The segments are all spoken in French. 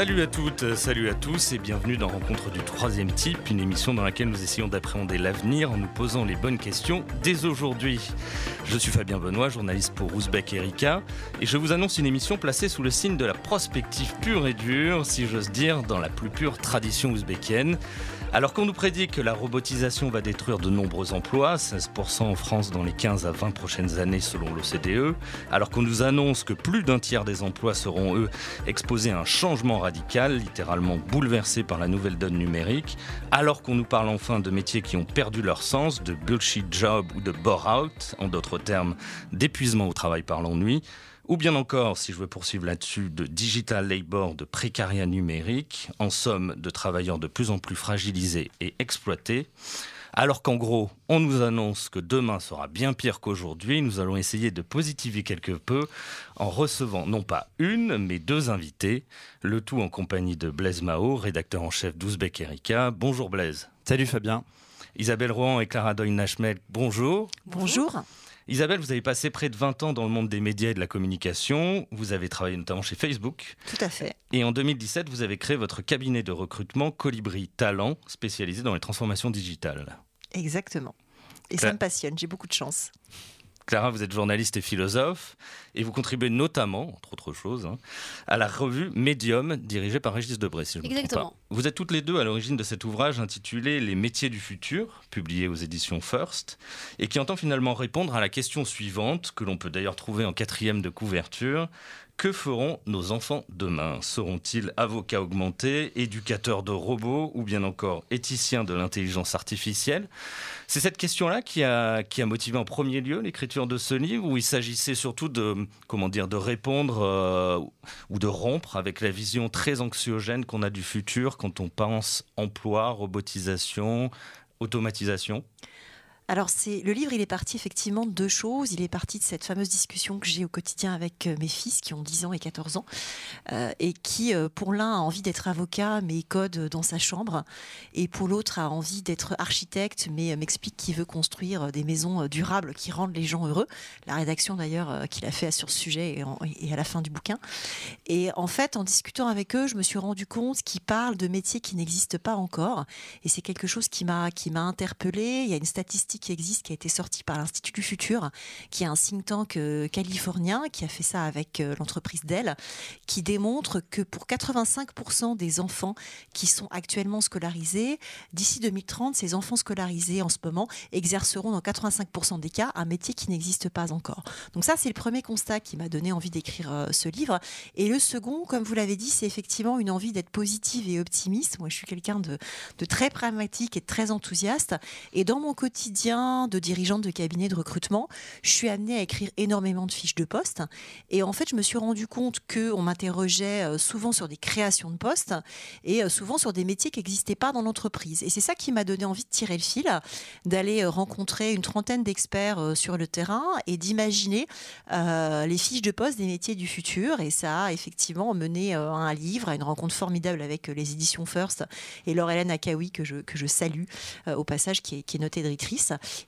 Salut à toutes, salut à tous et bienvenue dans Rencontre du troisième type, une émission dans laquelle nous essayons d'appréhender l'avenir en nous posant les bonnes questions dès aujourd'hui. Je suis Fabien Benoît, journaliste pour Ouzbek Erika, et je vous annonce une émission placée sous le signe de la prospective pure et dure, si j'ose dire, dans la plus pure tradition ouzbékienne. Alors qu'on nous prédit que la robotisation va détruire de nombreux emplois, 16% en France dans les 15 à 20 prochaines années selon l'OCDE, alors qu'on nous annonce que plus d'un tiers des emplois seront, eux, exposés à un changement radical, littéralement bouleversé par la nouvelle donne numérique, alors qu'on nous parle enfin de métiers qui ont perdu leur sens, de bullshit job ou de bore-out, en d'autres termes, d'épuisement au travail par l'ennui, ou bien encore, si je veux poursuivre là-dessus, de digital labor, de précariat numérique, en somme de travailleurs de plus en plus fragilisés et exploités. Alors qu'en gros, on nous annonce que demain sera bien pire qu'aujourd'hui, nous allons essayer de positiver quelque peu en recevant non pas une, mais deux invités, le tout en compagnie de Blaise Mao, rédacteur en chef d'Ouzbek Erika. Bonjour Blaise. Salut Fabien. Isabelle Rohan et Clara Doyle-Nashmed, bonjour. Bonjour. Isabelle, vous avez passé près de 20 ans dans le monde des médias et de la communication. Vous avez travaillé notamment chez Facebook. Tout à fait. Et en 2017, vous avez créé votre cabinet de recrutement Colibri Talent, spécialisé dans les transformations digitales. Exactement. Et ça me passionne, j'ai beaucoup de chance. Clara, vous êtes journaliste et philosophe, et vous contribuez notamment, entre autres choses, hein, à la revue Medium, dirigée par Régis Debray, si je Exactement. Vous êtes toutes les deux à l'origine de cet ouvrage intitulé Les métiers du futur, publié aux éditions First, et qui entend finalement répondre à la question suivante, que l'on peut d'ailleurs trouver en quatrième de couverture. Que feront nos enfants demain? Seront-ils avocats augmentés, éducateurs de robots ou bien encore éthiciens de l'intelligence artificielle? C'est cette question-là qui a, motivé en premier lieu l'écriture de ce livre, où il s'agissait surtout de, comment de répondre euh, ou de rompre avec la vision très anxiogène qu'on a du futur quand on pense emploi, robotisation, automatisation alors, c'est le livre, il est parti effectivement de deux choses. Il est parti de cette fameuse discussion que j'ai au quotidien avec euh, mes fils qui ont 10 ans et 14 ans euh, et qui, euh, pour l'un, a envie d'être avocat mais code dans sa chambre et pour l'autre a envie d'être architecte mais m'explique qu'il veut construire des maisons durables qui rendent les gens heureux. La rédaction d'ailleurs qu'il a fait sur ce sujet et, à la fin du bouquin. Et en fait, en discutant avec eux, je me suis rendu compte qu'ils parlent de métiers qui n'existent pas encore et c'est quelque chose qui m'a qui m'a interpellée. Il y a une statistique qui existe, qui a été sorti par l'Institut du Futur, qui est un think tank euh, californien, qui a fait ça avec euh, l'entreprise Dell, qui démontre que pour 85% des enfants qui sont actuellement scolarisés, d'ici 2030, ces enfants scolarisés en ce moment exerceront dans 85% des cas un métier qui n'existe pas encore. Donc ça, c'est le premier constat qui m'a donné envie d'écrire euh, ce livre. Et le second, comme vous l'avez dit, c'est effectivement une envie d'être positive et optimiste. Moi, je suis quelqu'un de, de très pragmatique et de très enthousiaste. Et dans mon quotidien, de dirigeante de cabinet de recrutement, je suis amenée à écrire énormément de fiches de poste. Et en fait, je me suis rendu compte qu'on m'interrogeait euh, souvent sur des créations de postes et euh, souvent sur des métiers qui n'existaient pas dans l'entreprise. Et c'est ça qui m'a donné envie de tirer le fil, d'aller euh, rencontrer une trentaine d'experts sur le terrain et d'imaginer les fiches de poste des métiers du futur. Et ça a effectivement mené à un livre, à une rencontre formidable avec les éditions First et Laure-Hélène Akaoui, que je, que je salue au passage, qui est, qui est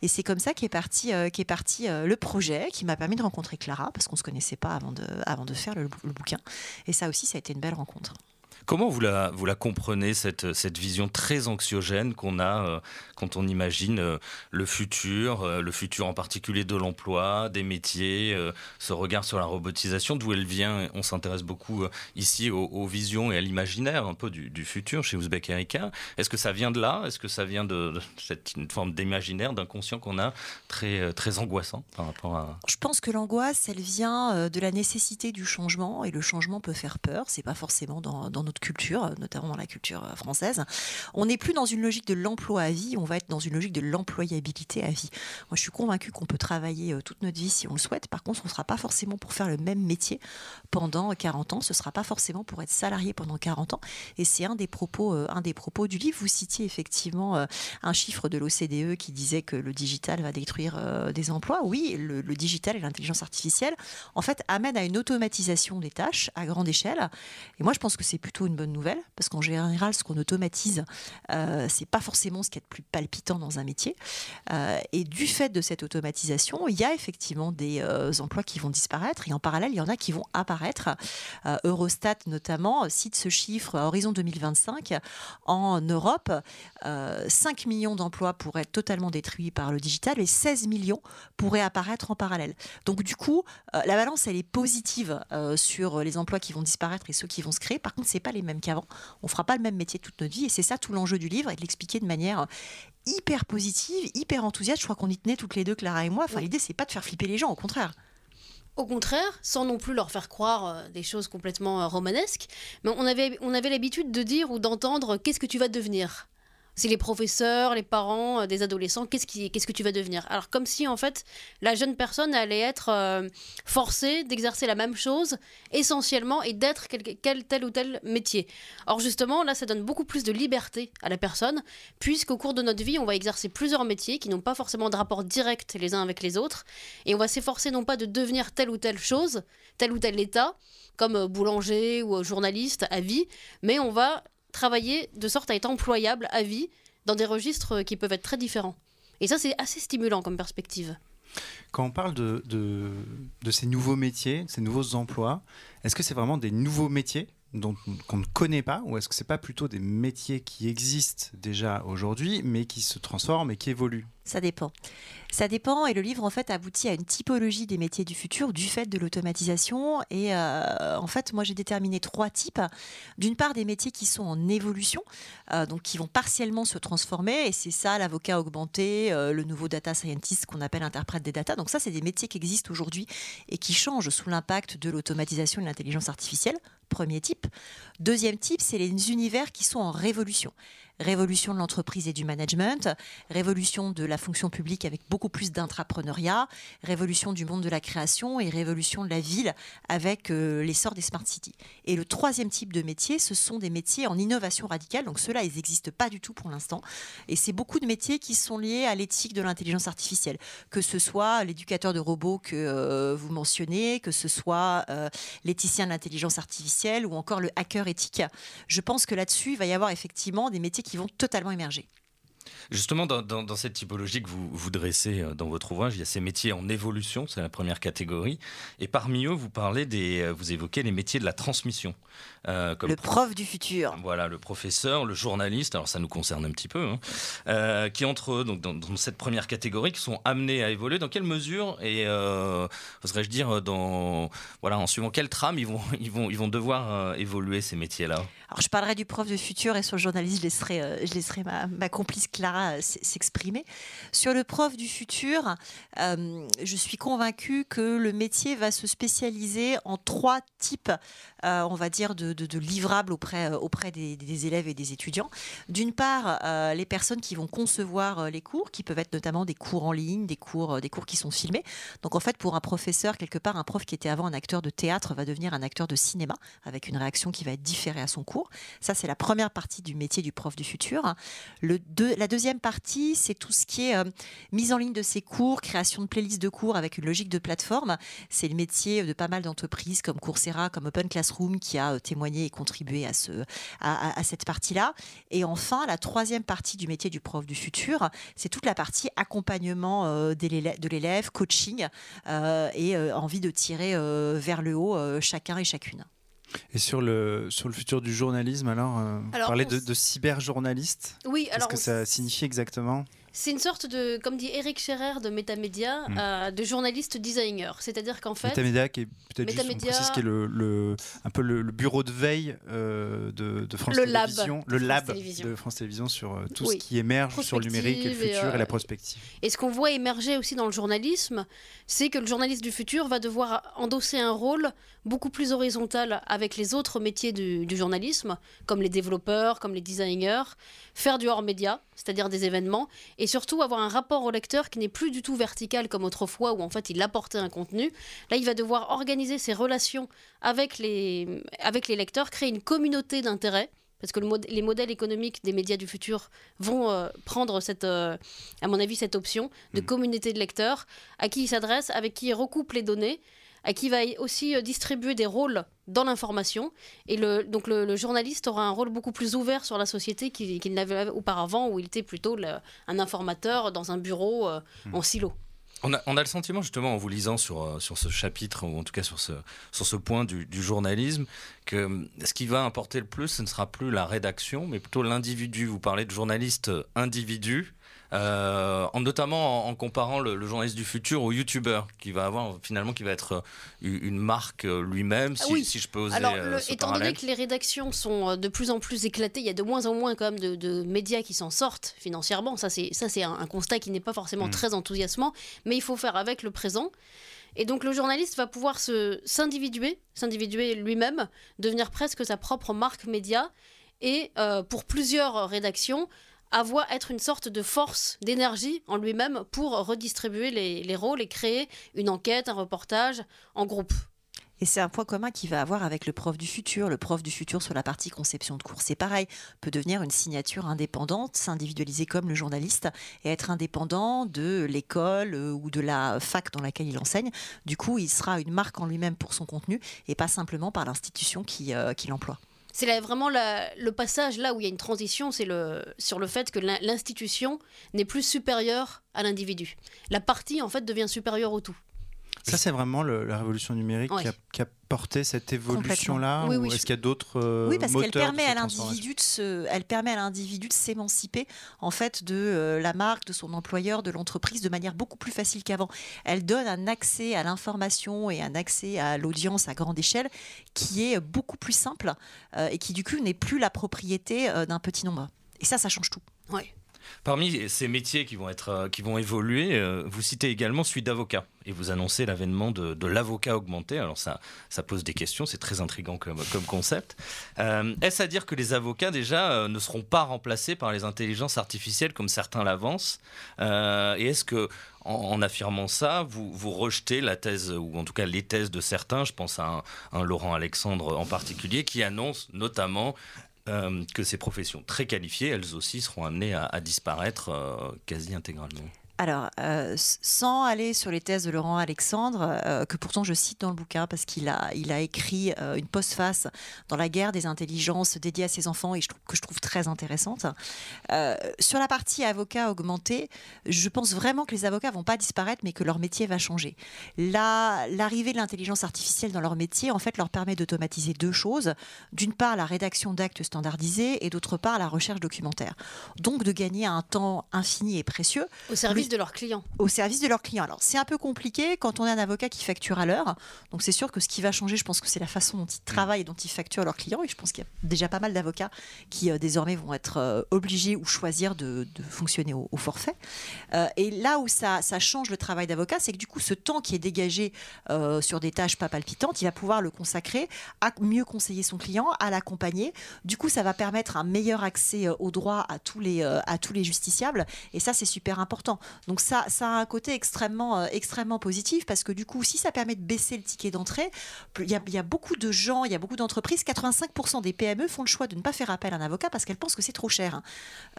Et c'est comme ça qu'est parti, euh, qu'est parti euh, le projet, qui m'a permis de rencontrer Clara, parce qu'on ne se connaissait pas avant de, avant de faire le bouquin. Et ça aussi, ça a été une belle rencontre. Comment vous la, comprenez, cette, cette vision très anxiogène qu'on a euh, quand on imagine euh, le futur, euh, le futur en particulier de l'emploi, des métiers, ce regard sur la robotisation, d'où elle vient? On s'intéresse beaucoup ici aux, visions et à l'imaginaire un peu du, futur chez Ouzbek Erika. Est-ce que ça vient de là? Est-ce que ça vient de, cette forme d'imaginaire, d'inconscient qu'on a très, très angoissant par rapport à... Je pense que l'angoisse, elle vient de la nécessité du changement et le changement peut faire peur. C'est pas forcément dans, dans notre culture, notamment dans la culture euh, française. On n'est plus dans une logique de l'emploi à vie, on va être dans une logique de l'employabilité à vie. Moi, je suis convaincue qu'on peut travailler euh, toute notre vie si on le souhaite. Par contre, on ne sera pas forcément pour faire le même métier pendant 40 ans. Ce ne sera pas forcément pour être salarié pendant 40 ans. Et c'est un des propos, euh, un des propos du livre. Vous citiez effectivement un chiffre de l'OCDE qui disait que le digital va détruire des emplois. Oui, le, le digital et l'intelligence artificielle, en fait, amènent à une automatisation des tâches à grande échelle. Et moi, je pense que c'est plutôt une bonne nouvelle, parce qu'en général, ce qu'on automatise, euh, c'est pas forcément ce qui est le plus palpitant dans un métier. Euh, et du fait de cette automatisation, il y a effectivement des euh, emplois qui vont disparaître, et en parallèle, il y en a qui vont apparaître. Euh, Eurostat notamment cite ce chiffre à horizon 2025. En Europe, 5 millions d'emplois pourraient être totalement détruits par le digital et 16 millions pourraient apparaître en parallèle. Donc du coup, la balance, elle est positive sur les emplois qui vont disparaître et ceux qui vont se créer. Par contre, c'est pas les mêmes qu'avant. On fera pas le même métier toute notre vie et c'est ça tout l'enjeu du livre et de l'expliquer de manière hyper positive, hyper enthousiaste. Je crois qu'on y tenait toutes les deux, Clara et moi. Enfin, l'idée c'est pas de faire flipper les gens, au contraire. Au contraire, sans non plus leur faire croire euh, des choses complètement euh, romanesques, mais on avait, on avait l'habitude de dire ou d'entendre qu'est-ce que tu vas devenir? C'est les professeurs, les parents euh, des adolescents, qu'est-ce, qui, qu'est-ce que tu vas devenir? Alors comme si en fait la jeune personne allait être euh, forcée d'exercer la même chose essentiellement et d'être quel, tel ou tel métier. Or justement là ça donne beaucoup plus de liberté à la personne puisqu'au cours de notre vie on va exercer plusieurs métiers qui n'ont pas forcément de rapport direct les uns avec les autres et on va s'efforcer non pas de devenir telle ou telle chose, tel ou tel état comme euh, boulanger ou journaliste à vie, mais on va travailler de sorte à être employable à vie dans des registres qui peuvent être très différents. Et ça, c'est assez stimulant comme perspective. Quand on parle de, ces nouveaux métiers, ces nouveaux emplois, est-ce que c'est vraiment des nouveaux métiers? Dont qu'on ne connaît pas ou est-ce que c'est pas plutôt des métiers qui existent déjà aujourd'hui mais qui se transforment et qui évoluent? Ça dépend. Ça dépend et le livre en fait aboutit à une typologie des métiers du futur du fait de l'automatisation et euh, en fait moi j'ai déterminé trois types. D'une part des métiers qui sont en évolution, euh, donc qui vont partiellement se transformer et c'est ça l'avocat augmenté, euh, le nouveau data scientist qu'on appelle interprète des data. Donc ça c'est des métiers qui existent aujourd'hui et qui changent sous l'impact de l'automatisation et de l'intelligence artificielle. Premier type. Deuxième type c'est les univers qui sont en révolution révolution de l'entreprise et du management, révolution de la fonction publique avec beaucoup plus d'intrapreneuriat, révolution du monde de la création et révolution de la ville avec euh, l'essor des smart cities. Et le troisième type de métier, ce sont des métiers en innovation radicale. Donc ceux-là, ils n'existent pas du tout pour l'instant. Et c'est beaucoup de métiers qui sont liés à l'éthique de l'intelligence artificielle, que ce soit l'éducateur de robots que euh, vous mentionnez, que ce soit euh, l'éthicien de l'intelligence artificielle ou encore le hacker éthique. Je pense que là-dessus, il va y avoir effectivement des métiers qui vont totalement émerger. Justement, dans, cette typologie que vous, vous dressez euh, dans votre ouvrage, il y a ces métiers en évolution, c'est la première catégorie. Et parmi eux, vous parlez des, euh, vous évoquez les métiers de la transmission. Euh, comme le prof du futur. Voilà, le professeur, le journaliste, alors ça nous concerne un petit peu, hein, qui entrent donc, dans, cette première catégorie, qui sont amenés à évoluer. Dans quelle mesure et, oserais-je dire, dans, voilà, en suivant quelle trame ils vont, ils vont, ils vont devoir évoluer ces métiers-là? Alors je parlerai du prof du futur et sur le journaliste, je laisserai, je laisserai ma, ma complice Clara s'exprimer. Sur le prof du futur, euh, je suis convaincue que le métier va se spécialiser en trois types, euh, on va dire, de, livrables auprès, euh, auprès des, élèves et des étudiants. D'une part, les personnes qui vont concevoir les cours, qui peuvent être notamment des cours en ligne, des cours, des cours qui sont filmés. Donc en fait, pour un professeur, quelque part, un prof qui était avant un acteur de théâtre va devenir un acteur de cinéma, avec une réaction qui va être différée à son cours. Ça, c'est la première partie du métier du prof du futur. Le deux, la deuxième partie, c'est tout ce qui est euh, mise en ligne de ces cours, création de playlists de cours avec une logique de plateforme. C'est le métier de pas mal d'entreprises comme Coursera, comme Open Classroom qui a euh, témoigné et contribué à, ce, à, cette partie-là. Et enfin, la troisième partie du métier du prof du futur, c'est toute la partie accompagnement euh, de l'élève, coaching et envie de tirer vers le haut chacun et chacune. Et sur le, sur le futur du journalisme, alors, euh, parler de, de cyberjournaliste Oui, alors. Qu'est-ce que ça signifie exactement? C'est une sorte de, comme dit Eric Scherer de Metamedia, hmm. euh, de journaliste designer. C'est-à-dire qu'en fait. Metamedia, qui est peut-être juste, qui est le, le, un peu le, bureau de veille euh, de, de, France Télévisions. le lab de France Télévisions sur euh, tout ce qui émerge sur le numérique et le futur et, la prospective. Et ce qu'on voit émerger aussi dans le journalisme, c'est que le journaliste du futur va devoir endosser un rôle beaucoup plus horizontal avec les autres métiers du, du journalisme, comme les développeurs, comme les designers, faire du hors-média, c'est-à-dire des événements, et surtout avoir un rapport au lecteur qui n'est plus du tout vertical comme autrefois, où en fait il apportait un contenu. Là, il va devoir organiser ses relations avec les, avec les lecteurs, créer une communauté d'intérêt parce que le les modèles économiques des médias du futur vont euh, prendre cette, euh, à mon avis, cette option de mm. communauté de lecteurs à qui ils s'adressent, avec qui ils recoupent les données, à qui va aussi euh, distribuer des rôles dans l'information. Et le, donc le, le journaliste aura un rôle beaucoup plus ouvert sur la société qu'il n'avait auparavant, où il était plutôt le- un informateur dans un bureau euh, en silo. On a, on a le sentiment, justement, en vous lisant sur, euh, sur ce chapitre, ou en tout cas sur ce, sur ce point du, du journalisme, que euh, ce qui va importer le plus, ce ne sera plus la rédaction, mais plutôt l'individu. Vous parlez de journaliste individu, euh, en, notamment en, en comparant le, le journaliste du futur au youtubeur, qui va avoir finalement qui va être euh, une marque euh, lui-même, si, Ah oui. si je peux oser Alors, le- ce étant parallèle. donné que les rédactions sont de plus en plus éclatées, il y a de moins en moins quand même de, de médias qui s'en sortent financièrement. Ça, c'est ça, c'est un, un constat qui n'est pas forcément Mm. très enthousiasmant, mais il faut faire avec le présent. Et donc, le journaliste va pouvoir se s'individuer, s'individuer lui-même, devenir presque sa propre marque média, et euh, pour plusieurs rédactions avoir être une sorte de force d'énergie en lui-même pour redistribuer les, les rôles et créer une enquête, un reportage en groupe. Et c'est un point commun qu'il va avoir avec le prof du futur. Le prof du futur sur la partie conception de cours, c'est pareil, peut devenir une signature indépendante, s'individualiser comme le journaliste et être indépendant de l'école euh, ou de la fac dans laquelle il enseigne. Du coup, il sera une marque en lui-même pour son contenu et pas simplement par l'institution qui, euh, qui l'emploie. C'est vraiment le passage là où il y a une transition, c'est sur le fait que l'in- l'institution n'est plus supérieure à l'individu. La partie en fait devient supérieure au tout. Ça, c'est vraiment le- la révolution numérique Ouais. qui, a, qui a porté cette évolution-là Oui, Ou oui, est-ce je- qu'il y a d'autres euh, Oui, parce qu'elle permet à l'individu de se, elle permet à l'individu de s'émanciper en fait de euh, la marque, de son employeur, de l'entreprise de manière beaucoup plus facile qu'avant. Elle donne un accès à l'information et un accès à l'audience à grande échelle qui est beaucoup plus simple euh, et qui du coup n'est plus la propriété euh, d'un petit nombre. Et ça, ça change tout. Ouais. Parmi ces métiers qui vont, être, euh, qui vont évoluer, euh, vous citez également celui d'avocat. Et vous annoncez l'avènement de, l'avocat augmenté. Alors ça, ça pose des questions, c'est très intriguant comme, concept. Euh, Est-ce à dire que les avocats déjà ne seront pas remplacés par les intelligences artificielles comme certains l'avancent? Et est-ce que en, affirmant ça, vous, vous rejetez la thèse, ou en tout cas les thèses de certains, je pense à un Laurent Alexandre en particulier, qui annonce notamment euh, que ces professions très qualifiées, elles aussi seront amenées à, disparaître euh, quasi intégralement. Alors, euh, sans aller sur les thèses de Laurent Alexandre, euh, que pourtant je cite dans le bouquin parce qu'il a, il a écrit euh, une postface dans la guerre des intelligences dédiée à ses enfants et je que je trouve très intéressante. Euh, sur la partie avocat augmenté, je pense vraiment que les avocats vont pas disparaître, mais que leur métier va changer. La- L'arrivée de l'intelligence artificielle dans leur métier, en fait, leur permet d'automatiser deux choses. D'une part, la rédaction d'actes standardisés et d'autre part, la recherche documentaire. Donc, de gagner un temps infini et précieux Au service. De leurs clients. au service de leurs clients. Alors, c'est un peu compliqué quand on est un avocat qui facture à l'heure. Donc, c'est sûr que ce qui va changer, je pense que c'est la façon dont ils travaillent et dont ils facturent leurs clients. Et je pense qu'il y a déjà pas mal d'avocats qui, euh, désormais, vont être euh, obligés ou choisir de, fonctionner au, forfait. Euh, et là où ça, change le travail d'avocat, c'est que du coup, ce temps qui est dégagé sur des tâches pas palpitantes, il va pouvoir le consacrer à mieux conseiller son client, à l'accompagner. Du coup, ça va permettre un meilleur accès au droit à tous à tous les justiciables. Et ça, c'est super important. Donc ça, ça a un côté extrêmement, euh, extrêmement positif parce que du coup, si ça permet de baisser le ticket d'entrée, il y, a, il y a beaucoup de gens, il y a beaucoup d'entreprises, 85% des PME font le choix de ne pas faire appel à un avocat parce qu'elles pensent que c'est trop cher. hein.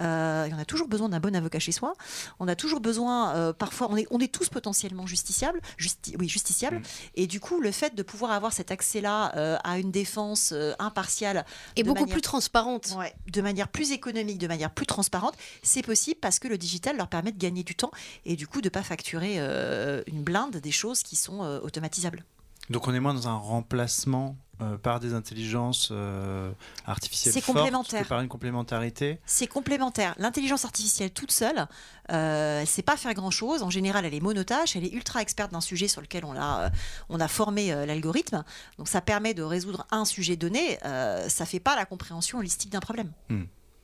Euh, en a toujours besoin d'un bon avocat chez soi. On a toujours besoin, euh, parfois, on est, on est tous potentiellement justiciables, justi- oui, justiciables. Et du coup, le fait de pouvoir avoir cet accès-là euh, à une défense impartiale Et beaucoup manière- plus transparente. Ouais, de manière plus économique, de manière plus transparente, c'est possible parce que le digital leur permet de gagner du temps et du coup de pas facturer euh, une blinde des choses qui sont euh, automatisables. Donc on est moins dans un remplacement euh, par des intelligences euh, artificielles C'est complémentaire. par une complémentarité. C'est complémentaire. L'intelligence artificielle toute seule, euh, elle sait pas faire grand-chose. En général, elle est monotache, elle est ultra experte d'un sujet sur lequel on a, on a formé l'algorithme. Donc ça permet de résoudre un sujet donné. Ça fait pas la compréhension holistique d'un problème.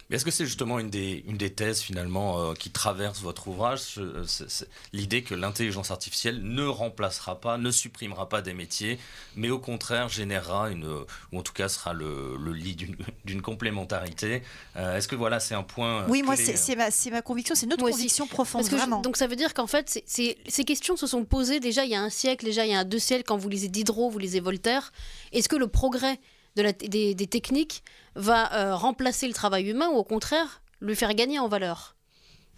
Mais Est-ce que c'est justement une des, une des thèses finalement euh, qui traverse votre ouvrage, c'est l'idée que l'intelligence artificielle ne remplacera pas, ne supprimera pas des métiers, mais au contraire générera une, ou en tout cas sera le, le lit d'une- d'une complémentarité. Euh, Est-ce que voilà, c'est un point. euh, Oui, moi, clé, c'est euh, c'est ma, c'est ma conviction, c'est notre Moi aussi. conviction profonde, Parce que je- donc ça veut dire qu'en fait, ces questions se sont posées déjà il y a un siècle, déjà il y a deux siècles, quand vous lisez Diderot, vous lisez Voltaire. Est-ce que le progrès des, des techniques va euh, remplacer le travail humain ou au contraire le faire gagner en valeur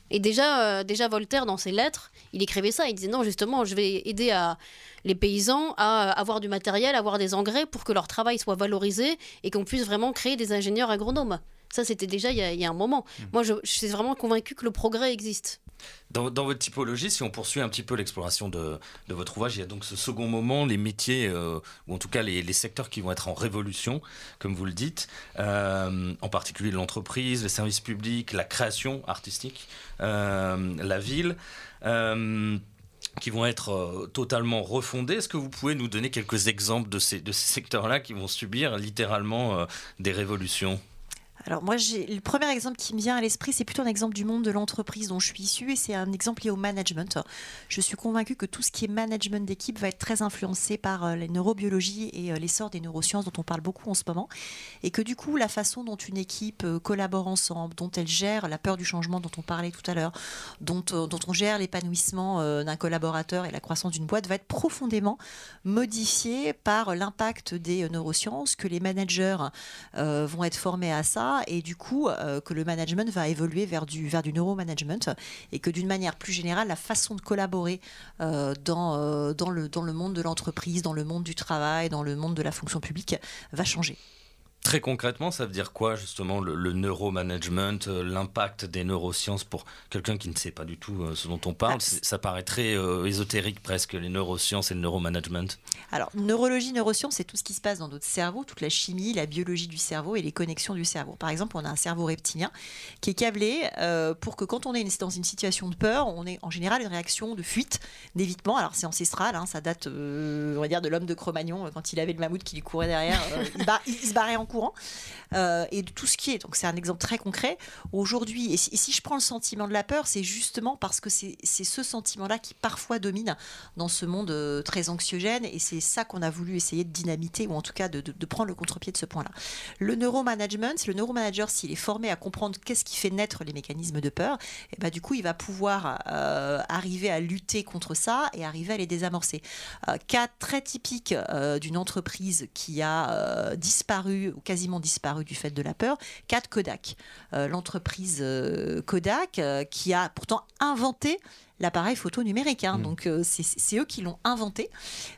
Et déjà, euh, déjà Voltaire, dans ses lettres, il écrivait ça. Il disait non, justement, je vais aider à, les paysans à avoir du matériel, avoir des engrais pour que leur travail soit valorisé et qu'on puisse vraiment créer des ingénieurs agronomes. Ça, c'était déjà il y, a, un moment. Mmh. Moi, je, suis vraiment convaincu que le progrès existe. Dans, votre typologie, si on poursuit un petit peu l'exploration de, votre ouvrage, il y a donc ce second moment, les métiers, euh, ou en tout cas les, secteurs qui vont être en révolution, comme vous le dites, euh, en particulier l'entreprise, les services publics, la création artistique, euh, la ville qui vont être totalement refondés. Est-ce que vous pouvez nous donner quelques exemples de ces, de ces secteurs-là qui vont subir littéralement des révolutions? Alors moi, le premier exemple qui me vient à l'esprit, c'est plutôt un exemple du monde de l'entreprise dont je suis issue et c'est un exemple lié au management. Je suis convaincue que tout ce qui est management d'équipe va être très influencé par euh, les neurobiologies et euh, l'essor des neurosciences dont on parle beaucoup en ce moment et que du coup, la façon dont une équipe euh, collabore ensemble, dont elle gère la peur du changement dont on parlait tout à l'heure, dont, dont on gère l'épanouissement d'un collaborateur et la croissance d'une boîte va être profondément modifiée par l'impact des neurosciences, que les managers vont être formés à ça et du coup euh, que le management va évoluer vers du, vers du neuromanagement et que d'une manière plus générale, la façon de collaborer euh, dans, euh, dans, le, dans le monde de l'entreprise, dans le monde du travail, dans le monde de la fonction publique va changer. Très concrètement, ça veut dire quoi justement le, neuromanagement, euh, l'impact des neurosciences pour quelqu'un qui ne sait pas du tout euh, ce dont on parle? Ah, Ça paraît très euh, ésotérique presque, les neurosciences et le neuromanagement. Alors, neurologie, neurosciences, c'est tout ce qui se passe dans notre cerveau, toute la chimie, la biologie du cerveau et les connexions du cerveau. Par exemple, on a un cerveau reptilien qui est câblé pour que quand on est dans une situation de peur, on ait en général une réaction de fuite, d'évitement. Alors, c'est ancestral, hein, ça date, on va dire, de l'homme de Cro-Magnon quand il avait le mammouth qui lui courait derrière. il, il se barrait en courant, euh, et de tout ce qui est. Donc c'est un exemple très concret. Aujourd'hui, et, si, je prends le sentiment de la peur, c'est justement parce que c'est ce sentiment-là qui parfois domine dans ce monde euh, très anxiogène, et c'est ça qu'on a voulu essayer de dynamiter, ou en tout cas de, prendre le contre-pied de ce point-là. Le neuromanagement, le neuromanager, s'il est formé à comprendre qu'est-ce qui fait naître les mécanismes de peur, et bah, du coup, il va pouvoir euh, arriver à lutter contre ça et arriver à les désamorcer. cas très typique d'une entreprise qui a disparu quasiment disparu du fait de la peur, Cat Kodak, euh, l'entreprise euh, Kodak euh, qui a pourtant inventé l'appareil photo numérique. Hein. Mm. Donc c'est eux qui l'ont inventé.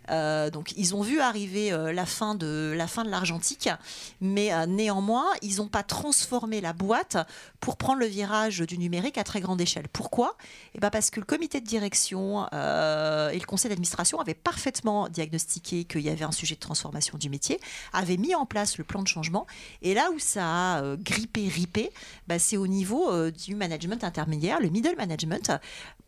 donc ils ont vu arriver la fin de la fin de l'argentique, mais néanmoins ils n'ont pas transformé la boîte pour prendre le virage du numérique à très grande échelle. Pourquoi? Eh ben parce que le comité de direction et le conseil d'administration avaient parfaitement diagnostiqué qu'il y avait un sujet de transformation du métier, avaient mis en place le plan de changement. Et là où ça a euh, grippé, ripé, bah, c'est au niveau euh, du management intermédiaire, le middle management.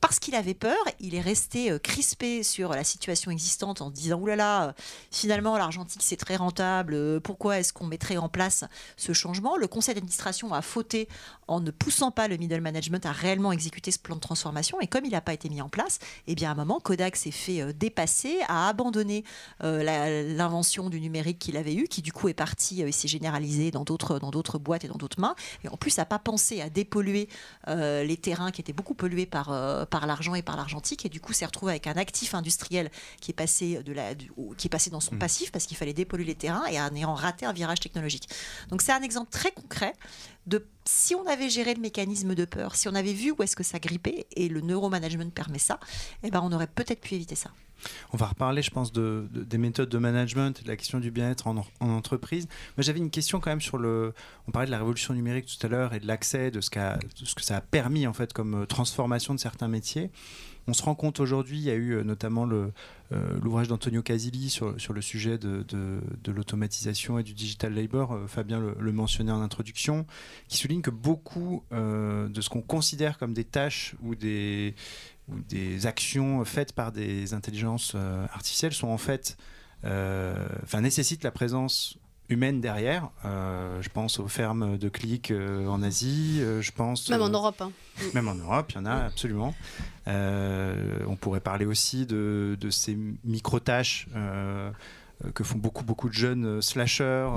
Parce qu'il avait peur, il est resté euh, crispé sur la situation existante en disant oulala, là là, finalement l'argentique c'est très rentable, pourquoi est-ce qu'on mettrait en place ce changement? Le conseil d'administration a fauté en ne poussant pas le middle management à réellement exécuter ce plan de transformation. Et comme il n'a pas été mis en place, eh bien à un moment, Kodak s'est fait dépasser, a abandonné l'invention du numérique qu'il avait eu, qui du coup est parti et s'est généralisé dans d'autres dans d'autres boîtes et dans d'autres mains. Et en plus, n'a pas pensé à dépolluer euh, les terrains qui étaient beaucoup pollués par euh, par l'argent et par l'argentique. Et du coup, s'est retrouvé avec un actif industriel qui est passé de la qui est passé dans son mmh. passif parce qu'il fallait dépolluer les terrains et en ayant raté un virage technologique. Donc c'est un exemple très concret de si on avait géré le mécanisme de peur, si on avait vu où est-ce que ça grippait, et le neuromanagement permet ça, eh ben on aurait peut-être pu éviter ça. On va reparler, je pense, de, des méthodes de management, de la question du bien-être en, entreprise. Moi, j'avais une question quand même sur le. On parlait de la révolution numérique tout à l'heure et de l'accès, de, ce de ce que ça a permis en fait comme euh, transformation de certains métiers. On se rend compte aujourd'hui, il y a eu euh, notamment euh, l'ouvrage d'Antonio Casilli sur, sur, le sujet de, de, l'automatisation et du digital labor, Fabien le, mentionnait en introduction, qui souligne que beaucoup de ce qu'on considère comme des tâches ou des, ou des actions faites par des intelligences euh, artificielles sont en fait, euh, enfin nécessitent la présence humaine derrière. Euh, je pense aux fermes de clics en Asie, je pense même en Europe. Hein. Même en Europe, il y en a absolument. on pourrait parler aussi de, de ces micro tâches. que font beaucoup beaucoup de jeunes slashers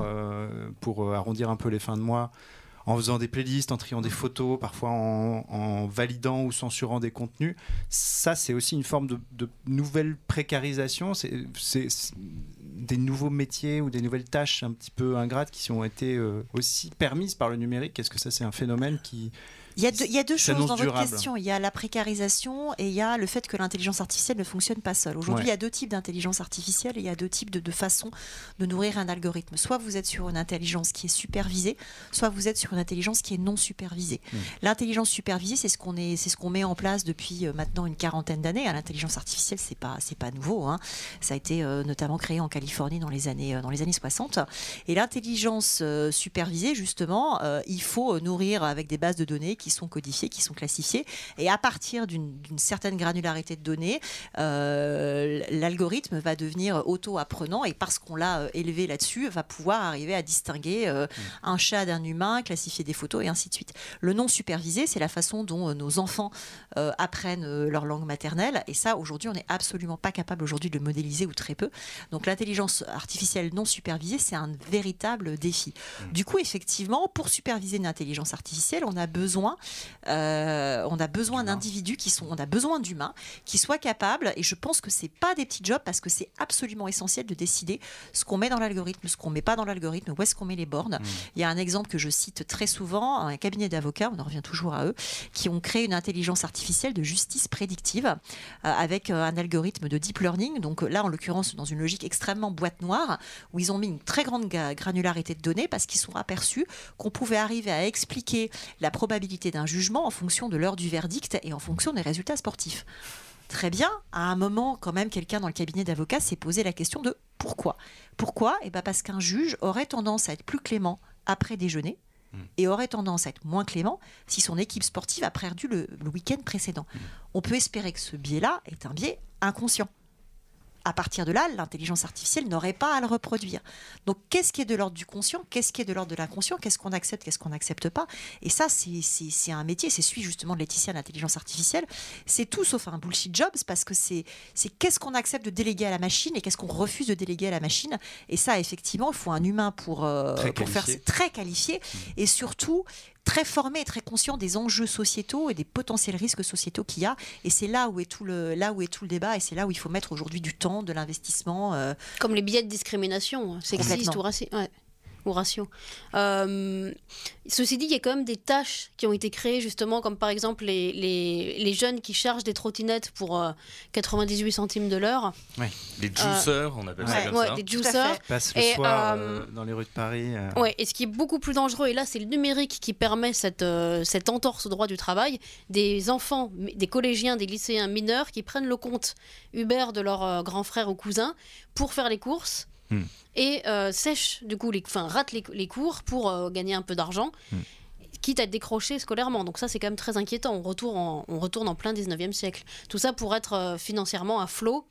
pour arrondir un peu les fins de mois en faisant des playlists, en triant des photos, parfois en, validant ou censurant des contenus. Ça, c'est aussi une forme de, nouvelle précarisation. C'est des nouveaux métiers ou des nouvelles tâches un petit peu ingrates qui ont été euh, aussi permises par le numérique. Est-ce que ça, c'est un phénomène qui, Il y a deux, il y a deux choses dans votre question. Il y a la précarisation et il y a le fait que l'intelligence artificielle ne fonctionne pas seule. Aujourd'hui, Ouais. il y a deux types d'intelligence artificielle et il y a deux types de, de façons de nourrir un algorithme. Soit vous êtes sur une intelligence qui est supervisée, soit vous êtes sur une intelligence qui est non supervisée. Hmm. L'intelligence supervisée, c'est ce qu'on est, c'est ce qu'on met en place depuis euh, maintenant une quarantaine d'années. Ah, L'intelligence artificielle, c'est pas, c'est pas nouveau. hein. Ça a été euh, notamment créé en Californie dans les années, euh, dans les années 60. Et l'intelligence supervisée, justement, euh, il faut nourrir avec des bases de données qui sont codifiées, qui sont classifiées. Et à partir d'une certaine granularité de données, euh, l'algorithme va devenir auto-apprenant et parce qu'on l'a euh, élevé là-dessus, va pouvoir arriver à distinguer euh, un chat d'un humain, classifier des photos et ainsi de suite. Le non supervisé, c'est la façon dont nos enfants euh, apprennent leur langue maternelle. Et ça, aujourd'hui, on n'est absolument pas capable aujourd'hui de le modéliser ou très peu. Donc l'intelligence artificielle non supervisée, c'est un véritable défi. Du coup, effectivement, pour superviser une intelligence artificielle, on a besoin, euh, on a besoin d'individus qui sont, on a besoin d'humains qui soient capables. Et je pense que c'est pas des petits jobs parce que c'est absolument essentiel de décider ce qu'on met dans l'algorithme, ce qu'on met pas dans l'algorithme, où est-ce qu'on met les bornes. Il y a un exemple que je cite très souvent, un cabinet d'avocats, on en revient toujours à eux, qui ont créé une intelligence artificielle de justice prédictive euh, avec euh, un algorithme de deep learning. Donc là, en l'occurrence, dans une logique extrêmement boîte noire, où ils ont mis une très grande granularité de données parce qu'ils sont aperçus qu'on pouvait arriver à expliquer la probabilité d'un jugement en fonction de l'heure du verdict et en fonction des résultats sportifs. Très bien, à un moment, quand même, quelqu'un dans le cabinet d'avocats s'est posé la question de pourquoi? Pourquoi? Eh ben Parce qu'un juge aurait tendance à être plus clément après déjeuner et aurait tendance à être moins clément si son équipe sportive a perdu le, le week-end précédent. On peut espérer que ce biais-là est un biais inconscient. À partir de là, l'intelligence artificielle n'aurait pas à le reproduire. Donc, qu'est-ce qui est de l'ordre du conscient Qu'est-ce qui est de l'ordre de l'inconscient Qu'est-ce qu'on accepte Qu'est-ce qu'on n'accepte pas? Et ça, c'est- un métier. C'est celui justement de Laetitia, l'intelligence artificielle. C'est tout sauf un bullshit job parce que c'est qu'est-ce qu'on accepte de déléguer à la machine et qu'est-ce qu'on refuse de déléguer à la machine. Et ça, effectivement, il faut un humain pour, euh, pour faire très qualifié et surtout très formé et très conscient des enjeux sociétaux et des potentiels risques sociétaux qu'il y a. Et c'est là où est tout le là où est tout le débat et c'est là où il faut mettre aujourd'hui du temps, de l'investissement. euh, Comme les billets de discrimination, sexiste ou, raci- ouais, ou ratio. Euh, ceci dit, il y a quand même des tâches qui ont été créées, justement, comme par exemple les, les, les jeunes qui chargent des trottinettes pour euh, 98 centimes de l'heure. Les juiceurs, on appelle ça ouais, comme Ouais, ça. des juiceurs. fait. Passe le Et, soir euh, euh, dans les rues de Paris. euh, Ouais, et ce qui est beaucoup plus dangereux, et là c'est le numérique qui permet cette, euh, cette entorse au droit du travail, des enfants, des collégiens, des lycéens mineurs qui prennent le compte Uber de leur euh, grand frère ou cousin pour faire les courses Hmm. et euh, sèchent, du coup, les, enfin, ratent les, les cours pour euh, gagner un peu d'argent. Hmm. Quitte à être décroché scolairement. Donc, ça, c'est quand même très inquiétant. On retourne en, on retourne en plein 19e siècle. Tout ça pour être euh, financièrement à flot,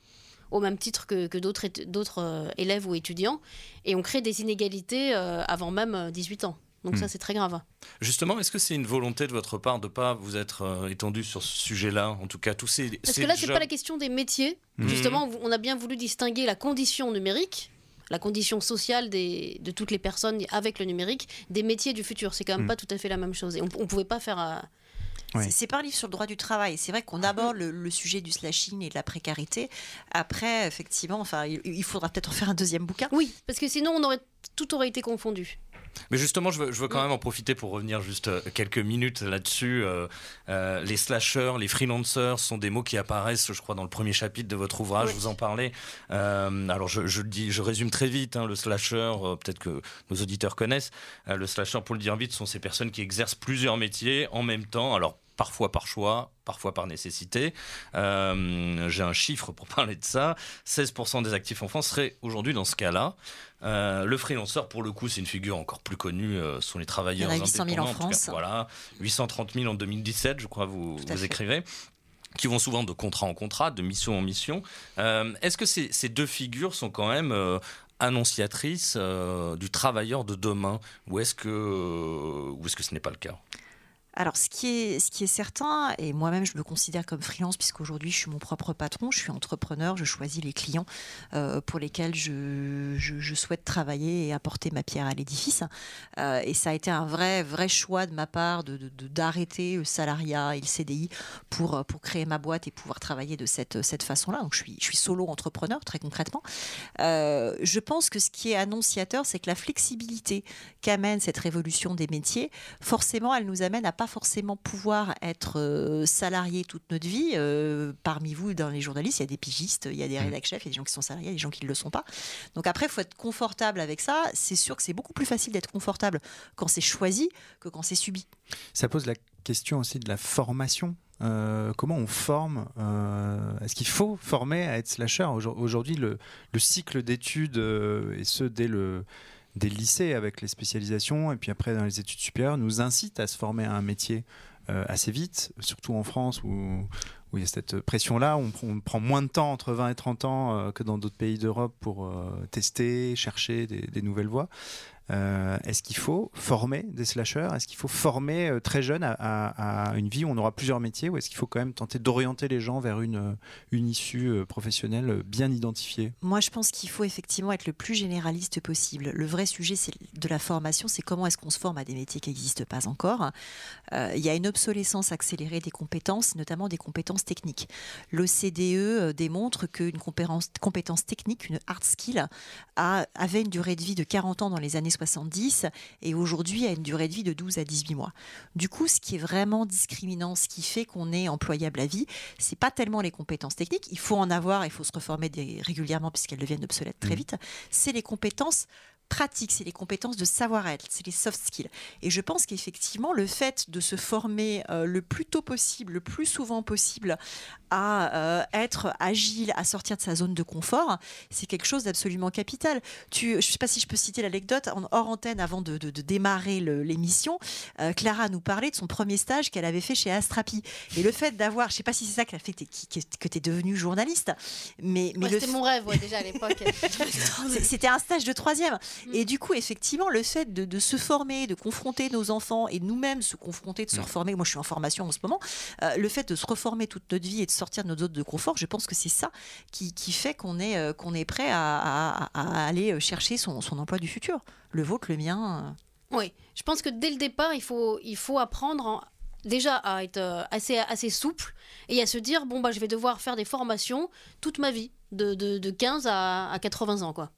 au même titre que, que d'autres élèves ou étudiants. Et on crée des inégalités avant même euh, 18 ans. Donc Hmm. ça, c'est très grave. Justement, est-ce que c'est une volonté de votre part de pas vous être euh, étendu sur ce sujet-là En tout cas, tous ces. Parce ces que là, c'est jobs- pas la question des métiers. Justement, on a bien voulu distinguer la condition numérique, la condition sociale des, de toutes les personnes avec le numérique, des métiers du futur. C'est quand même Mhm. pas tout à fait la même chose. Et on, on pouvait pas faire. euh, Ouais. C'est- C'est pas un livre sur le droit du travail. C'est vrai qu'on aborde le, le sujet du slashing et de la précarité. Après, effectivement, enfin, il, il faudra peut-être en faire un deuxième bouquin. Oui, parce que sinon, on aurait tout aurait été confondu. Mais justement, je veux, je veux Mm. quand même en profiter pour revenir juste euh, quelques minutes là-dessus. Euh, euh, les slashers, les freelancers sont des mots qui apparaissent, je crois, dans le premier chapitre de votre ouvrage. Oui. Vous en parlez. Euh, alors, je, je le dis, je résume très vite. hein, le slasher, peut-être que nos auditeurs connaissent. Le slasher, pour le dire vite, sont ces personnes qui exercent plusieurs métiers en même temps. Alors parfois par choix, parfois par nécessité. Euh, J'ai un chiffre pour parler de ça. 16% des actifs en France seraient aujourd'hui dans ce cas-là. Euh, le freelanceur, pour le coup, c'est une figure encore plus connue. euh, sont les travailleurs Il y en a 800 000 en cas. France. voilà, 830 000 en 2017, je crois, vous, vous écrivez qui vont souvent de contrat en contrat, de mission en mission. Euh, Est-ce que ces, ces deux figures sont quand même annonciatrices du travailleur de demain? Ou est-ce que, ou est-ce que ce n'est pas le cas? Alors, ce qui est, certain, et moi-même, je me considère comme freelance, puisqu'aujourd'hui, je suis mon propre patron, je suis entrepreneur, je choisis les clients euh, pour lesquels je, souhaite travailler et apporter ma pierre à l'édifice. Euh, et ça a été un vrai, vrai choix de ma part de- de- d'arrêter le salariat et le CDI pour, euh, pour créer ma boîte et pouvoir travailler de cette, façon-là. Donc, je suis, solo entrepreneur, très concrètement. Je pense que ce qui est annonciateur, c'est que la flexibilité qu'amène cette révolution des métiers, forcément, elle nous amène à pas forcément pouvoir être euh, salarié toute notre vie. Euh, parmi vous, dans les journalistes, il y a des pigistes, il y a des Mm. rédac chefs, il y a des gens qui sont salariés, il y a des gens qui ne le sont pas. Donc après, il faut être confortable avec ça. C'est sûr que c'est beaucoup plus facile d'être confortable quand c'est choisi que quand c'est subi. Ça pose la question aussi de la formation. Euh, comment on forme euh, Est-ce qu'il faut former à être slasher? Aujourd- Aujourd'hui, le, le cycle d'études, euh, et ce dès le, dès le lycée avec les spécialisations, et puis après dans les études supérieures, nous incite à se former à un métier euh, assez vite, surtout en France où, il y a cette pression-là. On, on prend moins de temps, entre 20 et 30 ans, euh, que dans d'autres pays d'Europe pour euh, tester, chercher des, des nouvelles voies. Euh, Est-ce qu'il faut former des slashers Est-ce qu'il faut former euh, très jeune à, une vie où on aura plusieurs métiers Ou est-ce qu'il faut quand même tenter d'orienter les gens vers une, euh, une issue professionnelle bien identifiée? Moi, je pense qu'il faut effectivement être le plus généraliste possible. Le vrai sujet de la formation, c'est comment est-ce qu'on se forme à des métiers qui n'existent pas encore. Il y a une obsolescence accélérée des compétences, notamment des compétences techniques. L'OCDE euh, démontre qu'une compétence, technique, une hard skill, a- avait une durée de vie de 40 ans dans les années 70 et aujourd'hui a une durée de vie de 12 à 18 mois. Du coup, ce qui est vraiment discriminant, ce qui fait qu'on est employable à vie, c'est pas tellement les compétences techniques. Il faut en avoir, il faut se reformer régulièrement puisqu'elles deviennent obsolètes très Mhm. vite. C'est les compétences pratiques, c'est les compétences de savoir-être, c'est les soft skills. Et je pense qu'effectivement, le fait de se former euh, le plus tôt possible, le plus souvent possible, à euh, être agile, à sortir de sa zone de confort, c'est quelque chose d'absolument capital. Tu, je ne sais pas si je peux citer l'anecdote, en hors antenne, avant de, de- de démarrer l'émission, euh, Clara nous parlait de son premier stage qu'elle avait fait chez Astrapi. Et le fait d'avoir, je ne sais pas si c'est ça qui a fait que tu es devenue journaliste, mais, mais Ouais, le C'était mon rêve, ouais, déjà à l'époque. C'était un stage de troisième. Mm. Et du coup, effectivement, le fait de, de se former, de confronter nos enfants et nous-mêmes se confronter, de se Mm. reformer, moi je suis en formation en ce moment, euh, le fait de se reformer toute notre vie et de sortir de nos zones de confort, je pense que c'est ça qui, fait qu'on est, euh, est prêt à, aller chercher son, son emploi du futur. Le vôtre, le mien. euh. Oui, je pense que dès le départ, il faut, il faut apprendre en- déjà à être euh, assez, assez souple et à se dire bon, bah, je vais devoir faire des formations toute ma vie, de, de, de 15 à, à 80 ans. quoi.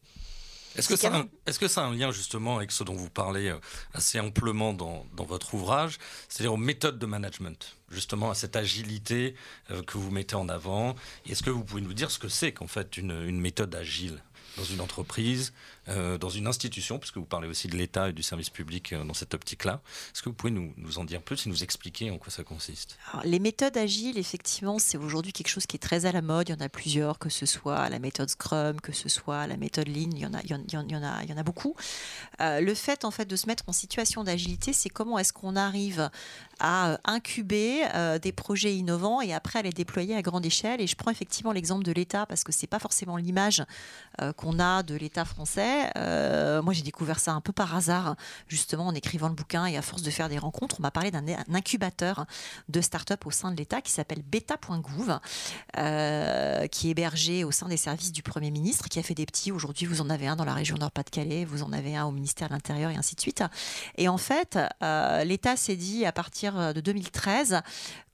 Est-ce que, ça a un- canon. est-ce que ça a un lien justement avec ce dont vous parlez euh, assez amplement dans, dans votre ouvrage, c'est-à-dire aux méthodes de management, justement à cette agilité euh, que vous mettez en avant? Est-ce que vous pouvez nous dire ce que c'est qu'en fait une, une méthode agile dans une entreprise, euh, dans une institution, puisque vous parlez aussi de l'État et du service public euh, dans cette optique-là Est-ce que vous pouvez nous, en dire plus et nous expliquer en quoi ça consiste? Les méthodes agiles, effectivement, c'est aujourd'hui quelque chose qui est très à la mode. Il y en a plusieurs, que ce soit la méthode Scrum, que ce soit la méthode Lean, il y en a, beaucoup. Le fait, en fait, de se mettre en situation d'agilité, c'est comment est-ce qu'on arrive à euh, incuber des projets innovants et après à les déployer à grande échelle. Et je prends effectivement l'exemple de l'État parce que c'est pas forcément l'image qu'on a de l'État français. Euh, moi, j'ai découvert ça un peu par hasard, justement en écrivant le bouquin et à force de faire des rencontres, on m'a parlé d'un un incubateur de start-up au sein de l'État qui s'appelle beta.gouv, euh, qui est hébergé au sein des services du Premier ministre, qui a fait des petits. Aujourd'hui, vous en avez un dans la région Nord-Pas-de-Calais, vous en avez un au ministère de l'Intérieur et ainsi de suite. Et en fait, euh, l'État s'est dit à partir de 2013,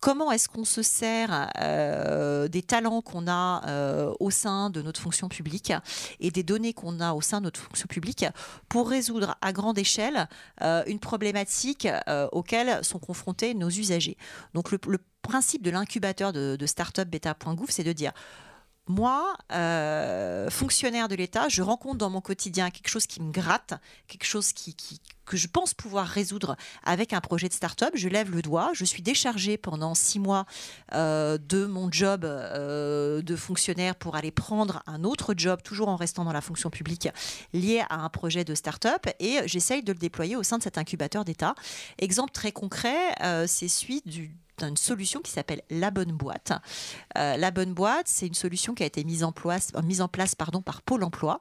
comment est-ce qu'on se sert euh, des talents qu'on a euh, au sein de notre fonction publique et des données qu'on a au sein de notre fonction publique pour résoudre à grande échelle euh, une problématique auxquelles sont confrontés nos usagers? Donc le, principe de l'incubateur de, de startup beta.gouv, c'est de dire moi, euh, fonctionnaire de l'État, je rencontre dans mon quotidien quelque chose qui me gratte, quelque chose qui, que je pense pouvoir résoudre avec un projet de start-up. Je lève le doigt, je suis déchargée pendant six mois euh, de mon job euh, de fonctionnaire pour aller prendre un autre job, toujours en restant dans la fonction publique, lié à un projet de start-up, et j'essaye de le déployer au sein de cet incubateur d'État. Exemple très concret, c'est celui du d'une solution qui s'appelle La Bonne Boîte. Euh, la Bonne Boîte, c'est une solution qui a été mise en place, mise en place pardon, par Pôle Emploi.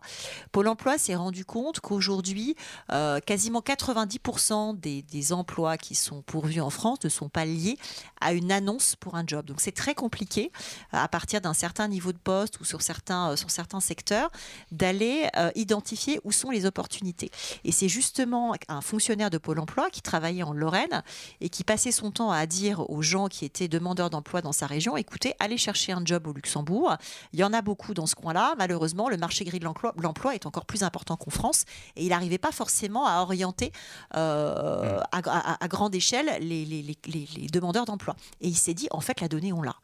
Pôle Emploi s'est rendu compte qu'aujourd'hui, euh, quasiment 90% des, emplois qui sont pourvus en France ne sont pas liés à une annonce pour un job. Donc c'est très compliqué, euh, à partir d'un certain niveau de poste ou sur certains, euh, sur certains secteurs, d'aller euh, identifier où sont les opportunités. Et c'est justement un fonctionnaire de Pôle Emploi qui travaillait en Lorraine et qui passait son temps à dire aux gens qui étaient demandeurs d'emploi dans sa région, écoutez, allez chercher un job au Luxembourg. Il y en a beaucoup dans ce coin-là. Malheureusement, le marché gris de l'emploi est encore plus important qu'en France et il n'arrivait pas forcément à orienter euh, à, grande échelle les, demandeurs d'emploi. Et il s'est dit, en fait, la donnée, on l'a.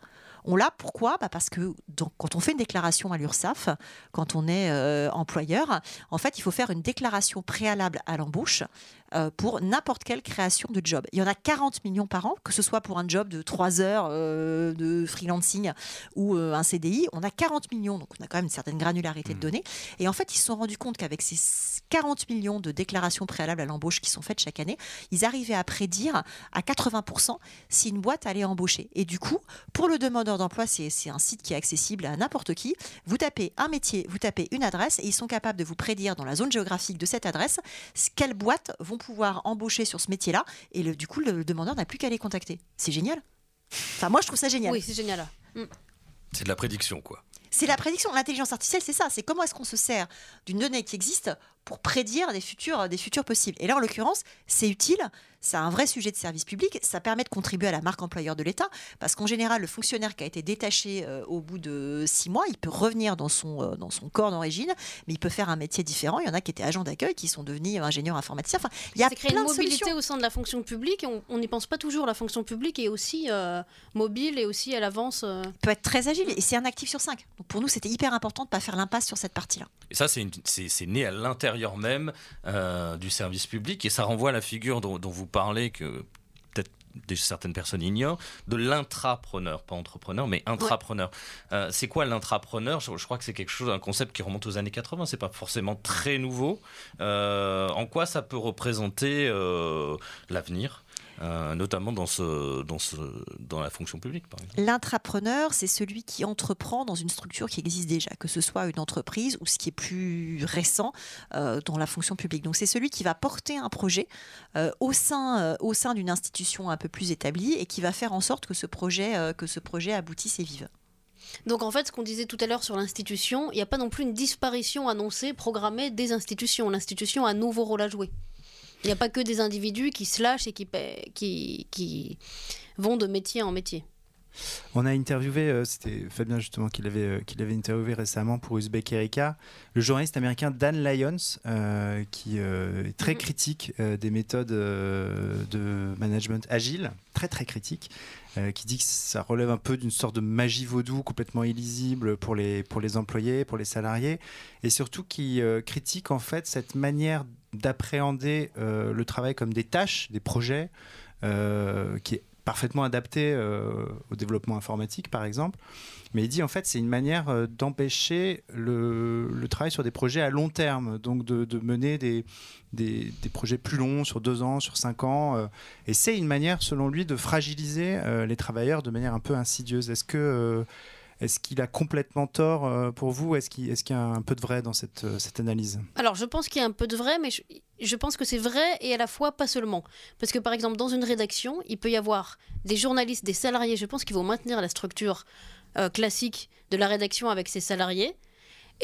On l'a pourquoi? Bah Parce que quand on fait une déclaration à l'URSSAF, quand on est euh, employeur, en fait, il faut faire une déclaration préalable à l'embauche pour n'importe quelle création de job. Il y en a 40 millions par an, que ce soit pour un job de 3 heures euh, de freelancing ou un CDI. On a 40 millions, donc on a quand même une certaine granularité de mmh. données. Et en fait, ils se sont rendus compte qu'avec ces 40 millions de déclarations préalables à l'embauche qui sont faites chaque année, ils arrivaient à prédire à 80% si une boîte allait embaucher. Et du coup, pour le demandeur d'emploi, c'est un site qui est accessible à n'importe qui. Vous tapez un métier, vous tapez une adresse et ils sont capables de vous prédire dans la zone géographique de cette adresse quelles boîtes vont pouvoir embaucher sur ce métier-là. Et le, du coup, le, demandeur n'a plus qu'à les contacter. C'est génial. Enfin, moi, je trouve ça génial. Oui, c'est génial. Mm. C'est de la prédiction, quoi. C'est la prédiction. L'intelligence artificielle, c'est ça. C'est comment est-ce qu'on se sert d'une donnée qui existe pour prédire des futurs, des futurs possibles. Et là, en l'occurrence, c'est utile, c'est un vrai sujet de service public, ça permet de contribuer à la marque employeur de l'État, parce qu'en général, le fonctionnaire qui a été détaché euh, au bout de six mois, il peut revenir dans son, euh, dans son corps d'origine, mais il peut faire un métier différent. Il y en a qui étaient agents d'accueil, qui sont devenus ingénieurs informaticiens. Enfin, il y a créé une mobilité au sein de la fonction publique, on n'y pense pas toujours. La fonction publique est aussi euh, mobile et aussi à l'avance. Peut être très agile, et c'est un actif sur cinq. Donc pour nous, c'était hyper important de ne pas faire l'impasse sur cette partie-là. Et ça, c'est né à l'intérieur même euh, du service public. Et ça renvoie à la figure dont, vous parlez, que peut-être certaines personnes ignorent, de l'intrapreneur, pas entrepreneur, mais intrapreneur. Euh, c'est quoi l'intrapreneur? Je, crois que c'est quelque chose, un concept qui remonte aux années 80, c'est pas forcément très nouveau. Euh, en quoi ça peut représenter l'avenir? Euh, notamment dans, ce, dans, ce, dans la fonction publique. L'intrapreneur, c'est celui qui entreprend dans une structure qui existe déjà, que ce soit une entreprise ou ce qui est plus récent euh, dans la fonction publique. Donc c'est celui qui va porter un projet euh, au sein, au sein d'une institution un peu plus établie et qui va faire en sorte que ce projet, que ce projet aboutisse et vive. Donc en fait, ce qu'on disait tout à l'heure sur l'institution, il n'y a pas non plus une disparition annoncée, programmée des institutions. L'institution a un nouveau rôle à jouer. Il n'y a pas que des individus qui se lâchent et qui, qui, qui vont de métier en métier. On a interviewé, euh, c'était Fabien justement qui l'avait euh, avait interviewé récemment pour Uzbek Erika, le journaliste américain Dan Lyons, euh, qui est très mhm. critique des méthodes de management agile, très très critique, qui dit que ça relève un peu d'une sorte de magie vaudou complètement illisible pour les, pour les employés, pour les salariés, et surtout qui critique en fait cette manière d'appréhender euh, le travail comme des tâches, des projets, euh, qui est parfaitement adapté euh, au développement informatique, par exemple. Mais il dit en fait c'est une manière d'empêcher le, travail sur des projets à long terme, donc de, mener des, des, projets plus longs, sur deux ans, sur cinq ans. et c'est une manière, selon lui, de fragiliser les travailleurs de manière un peu insidieuse. Est-ce que est-ce qu'il a complètement tort euh, pour vous? Est-ce qu'il y a un peu de vrai dans cette, euh, cette analyse? Alors, je pense qu'il y a un peu de vrai, mais je, pense que c'est vrai et à la fois pas seulement. Parce que, par exemple, dans une rédaction, il peut y avoir des journalistes, des salariés. Je pense qu'il faut maintenir la structure euh, classique de la rédaction avec ses salariés.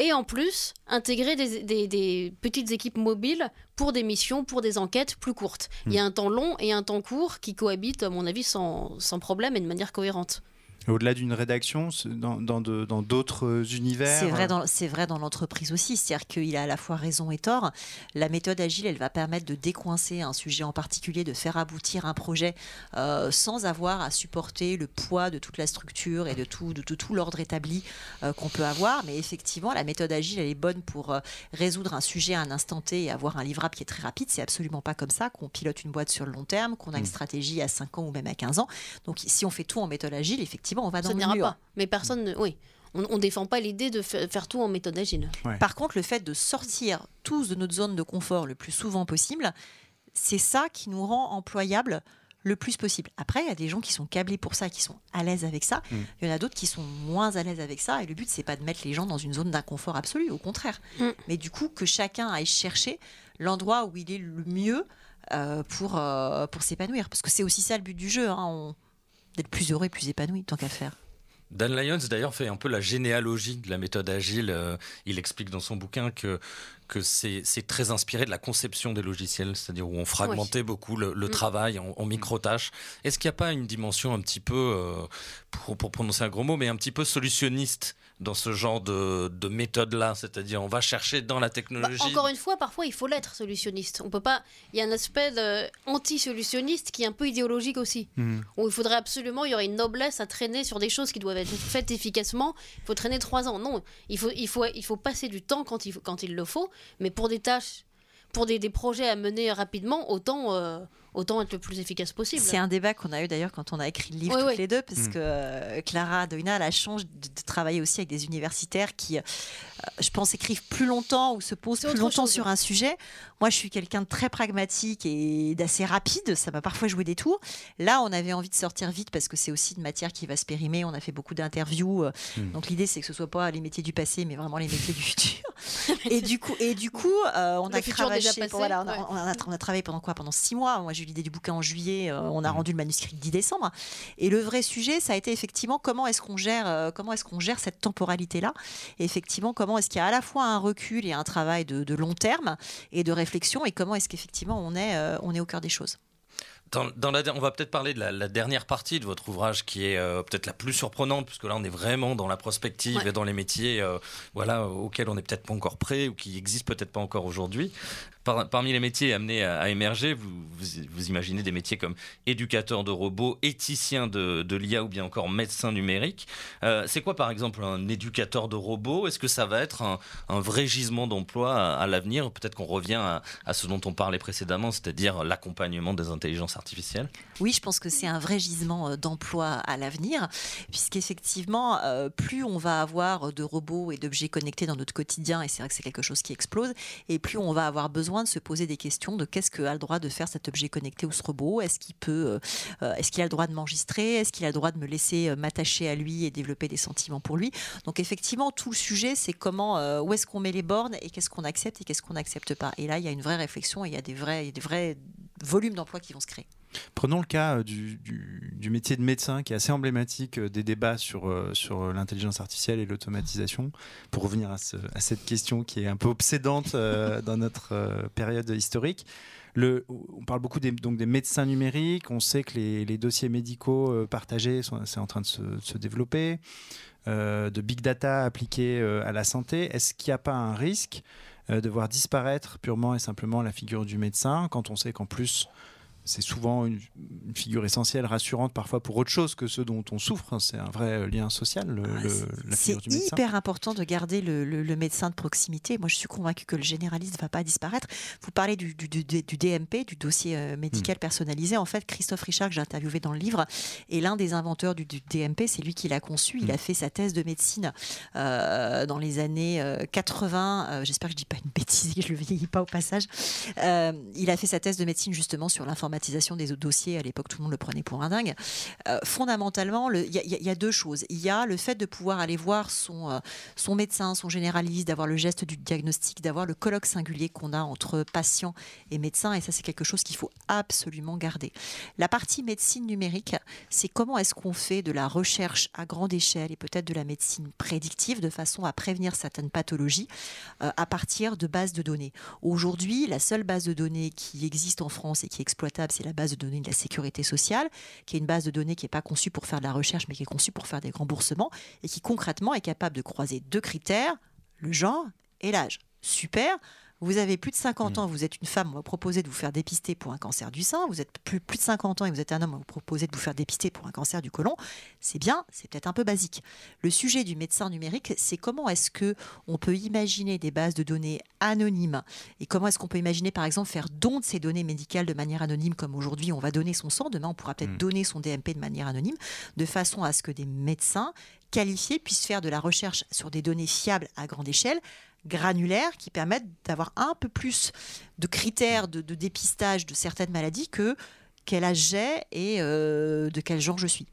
Et en plus, intégrer des, petites équipes mobiles pour des missions, pour des enquêtes plus courtes. Il y a hmm. un temps long et un temps court qui cohabitent, à mon avis, sans, sans problème et de manière cohérente. Au-delà d'une rédaction, dans, dans, d'autres univers C'est vrai dans, vrai dans l'entreprise aussi. C'est-à-dire qu'il a à la fois raison et tort. La méthode agile, elle va permettre de décoincer un sujet en particulier, de faire aboutir un projet euh, sans avoir à supporter le poids de toute la structure et de tout, de, tout l'ordre établi euh, qu'on peut avoir. Mais effectivement, la méthode agile, elle est bonne pour euh, résoudre un sujet à un instant T et avoir un livrable qui est très rapide. C'est absolument pas comme ça qu'on pilote une boîte sur le long terme, qu'on a une mm. stratégie à 5 ans ou même à 15 ans. Donc si on fait tout en méthode agile, effectivement, on va dans le mur. Pas. Mais personne, ne, oui. On ne défend pas l'idée de faire tout en méthode agile. Par contre, le fait de sortir tous de notre zone de confort le plus souvent possible, c'est ça qui nous rend employables le plus possible. Après, il y a des gens qui sont câblés pour ça, qui sont à l'aise avec ça. Mm. Il y en a d'autres qui sont moins à l'aise avec ça. Et le but, c'est pas de mettre les gens dans une zone d'inconfort absolu, au contraire. Mm. Mais du coup, que chacun aille chercher l'endroit où il est le mieux euh, pour, euh, pour s'épanouir. Parce que c'est aussi ça le but du jeu. Hein. On d'être plus heureux et plus épanoui, tant qu'à faire. Dan Lyons d'ailleurs fait un peu la généalogie de la méthode agile. Euh, il explique dans son bouquin que, que c'est très inspiré de la conception des logiciels, c'est-à-dire où on fragmentait beaucoup le, mm. travail en, micro-tâches. Est-ce qu'il n'y a pas une dimension un petit peu, euh, pour, pour, prononcer un gros mot, mais un petit peu solutionniste dans ce genre de, de méthode-là, c'est-à-dire on va chercher dans la technologie. Bah, encore une fois, parfois il faut l'être solutionniste. On peut pas. Il y a un aspect anti-solutionniste qui est un peu idéologique aussi. Hmm. Où il faudrait absolument, il y aurait une noblesse à traîner sur des choses qui doivent être faites efficacement. Il faut traîner trois ans. Non, il faut, il faut, il faut passer du temps quand il, quand il le faut. Mais pour des tâches, pour des, projets à mener rapidement, autant. Autant être le plus efficace possible. C'est un débat qu'on a eu d'ailleurs quand on a écrit le livre toutes les deux, parce mm. que euh, Clara Doina a la chance de, travailler aussi avec des universitaires qui, euh, je pense, écrivent plus longtemps ou se posent plus longtemps sur un sujet. Moi, je suis quelqu'un de très pragmatique et d'assez rapide. Ça m'a parfois joué des tours. Là, on avait envie de sortir vite parce que c'est aussi une matière qui va se périmer. On a fait beaucoup d'interviews. Euh, mm. Donc l'idée, c'est que ce soit pas les métiers du passé, mais vraiment les métiers du futur. et du coup, et du coup, on a travaillé. Voilà, on, a, on, a, on, a, travaillé pendant quoi? Pendant six mois. Moi, j'ai l'idée du bouquin en juillet, euh, on a mm. rendu le manuscrit le 10 décembre. Et le vrai sujet, ça a été effectivement comment est-ce qu'on gère, euh, comment est-ce qu'on gère cette temporalité-là. effectivement, comment est-ce qu'il y a à la fois un recul et un travail de, long terme et de réflexion, et comment est-ce qu'effectivement on est, euh, on est au cœur des choses. Dans, la, on va peut-être parler de la, dernière partie de votre ouvrage qui est peut-être la plus surprenante, puisque là on est vraiment dans la prospective et dans les métiers voilà, auxquels on n'est peut-être pas encore prêt ou qui existent peut-être pas encore aujourd'hui. Parmi les métiers amenés à, émerger, vous, vous, imaginez des métiers comme éducateur de robots, éthicien de, de l'IA ou bien encore médecin numérique. Euh, c'est quoi par exemple un éducateur de robots? Est-ce que ça va être un, vrai gisement d'emploi à, l'avenir? Peut-être qu'on revient à, ce dont on parlait précédemment, c'est-à-dire l'accompagnement des intelligences artificielles Oui, je pense que c'est un vrai gisement euh, d'emploi à l'avenir, puisqu'effectivement, euh, plus on va avoir de robots et d'objets connectés dans notre quotidien, et c'est vrai que c'est quelque chose qui explose, et plus on va avoir besoin de se poser des questions de qu'est-ce qu'a le droit de faire cet objet connecté ou ce robot Est-ce qu'il peut, euh, est-ce qu'il a le droit de m'enregistrer Est-ce qu'il a le droit de me laisser m'attacher à lui et développer des sentiments pour lui Donc effectivement, tout le sujet, c'est comment, où est-ce qu'on met les bornes et qu'est-ce qu'on accepte et qu'est-ce qu'on n'accepte pas. Et là, il y a une vraie réflexion et il y a des vrais, des vrais volumes d'emplois qui vont se créer. Prenons le cas du, du, métier de médecin qui est assez emblématique des débats sur, sur l'intelligence artificielle et l'automatisation. Pour revenir à, à, cette question qui est un peu obsédante dans notre période historique. Le, on parle beaucoup des, donc des médecins numériques. On sait que les, les dossiers médicaux partagés, c'est en train de se, se développer. de big data appliqués à la santé. Est-ce qu'il n'y a pas un risque de voir disparaître purement et simplement la figure du médecin quand on sait qu'en plus c'est souvent une, figure essentielle, rassurante parfois pour autre chose que ce dont on souffre. Hein. C'est un vrai euh, lien social, le, ah, C'est hyper important de garder le, médecin de proximité. Moi, je suis convaincue que le généraliste ne va pas disparaître. Vous parlez du, DMP, du dossier euh, médical hmm. personnalisé. En fait, Christophe Richard, que j'ai interviewé dans le livre, est l'un des inventeurs du, DMP. C'est lui qui l'a conçu. Il hmm. a fait sa thèse de médecine euh, dans les années 80. J'espère que je ne dis pas une bêtise, que je ne le vieillis pas au passage. il a fait sa thèse de médecine justement sur l'information des dossiers, à l'époque tout le monde le prenait pour un dingue. Euh, fondamentalement, il y, a deux choses. Il y a le fait de pouvoir aller voir son, euh, son médecin, son généraliste, d'avoir le geste du diagnostic, d'avoir le colloque singulier qu'on a entre patient et médecin, et ça c'est quelque chose qu'il faut absolument garder. La partie médecine numérique, c'est comment est-ce qu'on fait de la recherche à grande échelle et peut-être de la médecine prédictive de façon à prévenir certaines pathologies euh, à partir de bases de données. Aujourd'hui, la seule base de données qui existe en France et qui est exploitable c'est la base de données de la sécurité sociale, qui est une base de données qui n'est pas conçue pour faire de la recherche, mais qui est conçue pour faire des remboursements, et qui concrètement est capable de croiser deux critères, le genre et l'âge. Super vous avez plus de 50 mm. ans, vous êtes une femme, on va proposer de vous faire dépister pour un cancer du sein. Vous êtes plus, plus de 50 ans et vous êtes un homme, on va vous proposer de vous faire dépister pour un cancer du côlon. C'est bien, c'est peut-être un peu basique. Le sujet du médecin numérique, c'est comment est-ce que on peut imaginer des bases de données anonymes et comment est-ce qu'on peut imaginer, par exemple, faire don de ces données médicales de manière anonyme, comme aujourd'hui on va donner son sang, demain on pourra peut-être mm. donner son DMP de manière anonyme, de façon à ce que des médecins qualifiés puissent faire de la recherche sur des données fiables à grande échelle granulaires qui permettent d'avoir un peu plus de critères de, dépistage de certaines maladies que quel âge j'ai et euh, de quel genre je suis.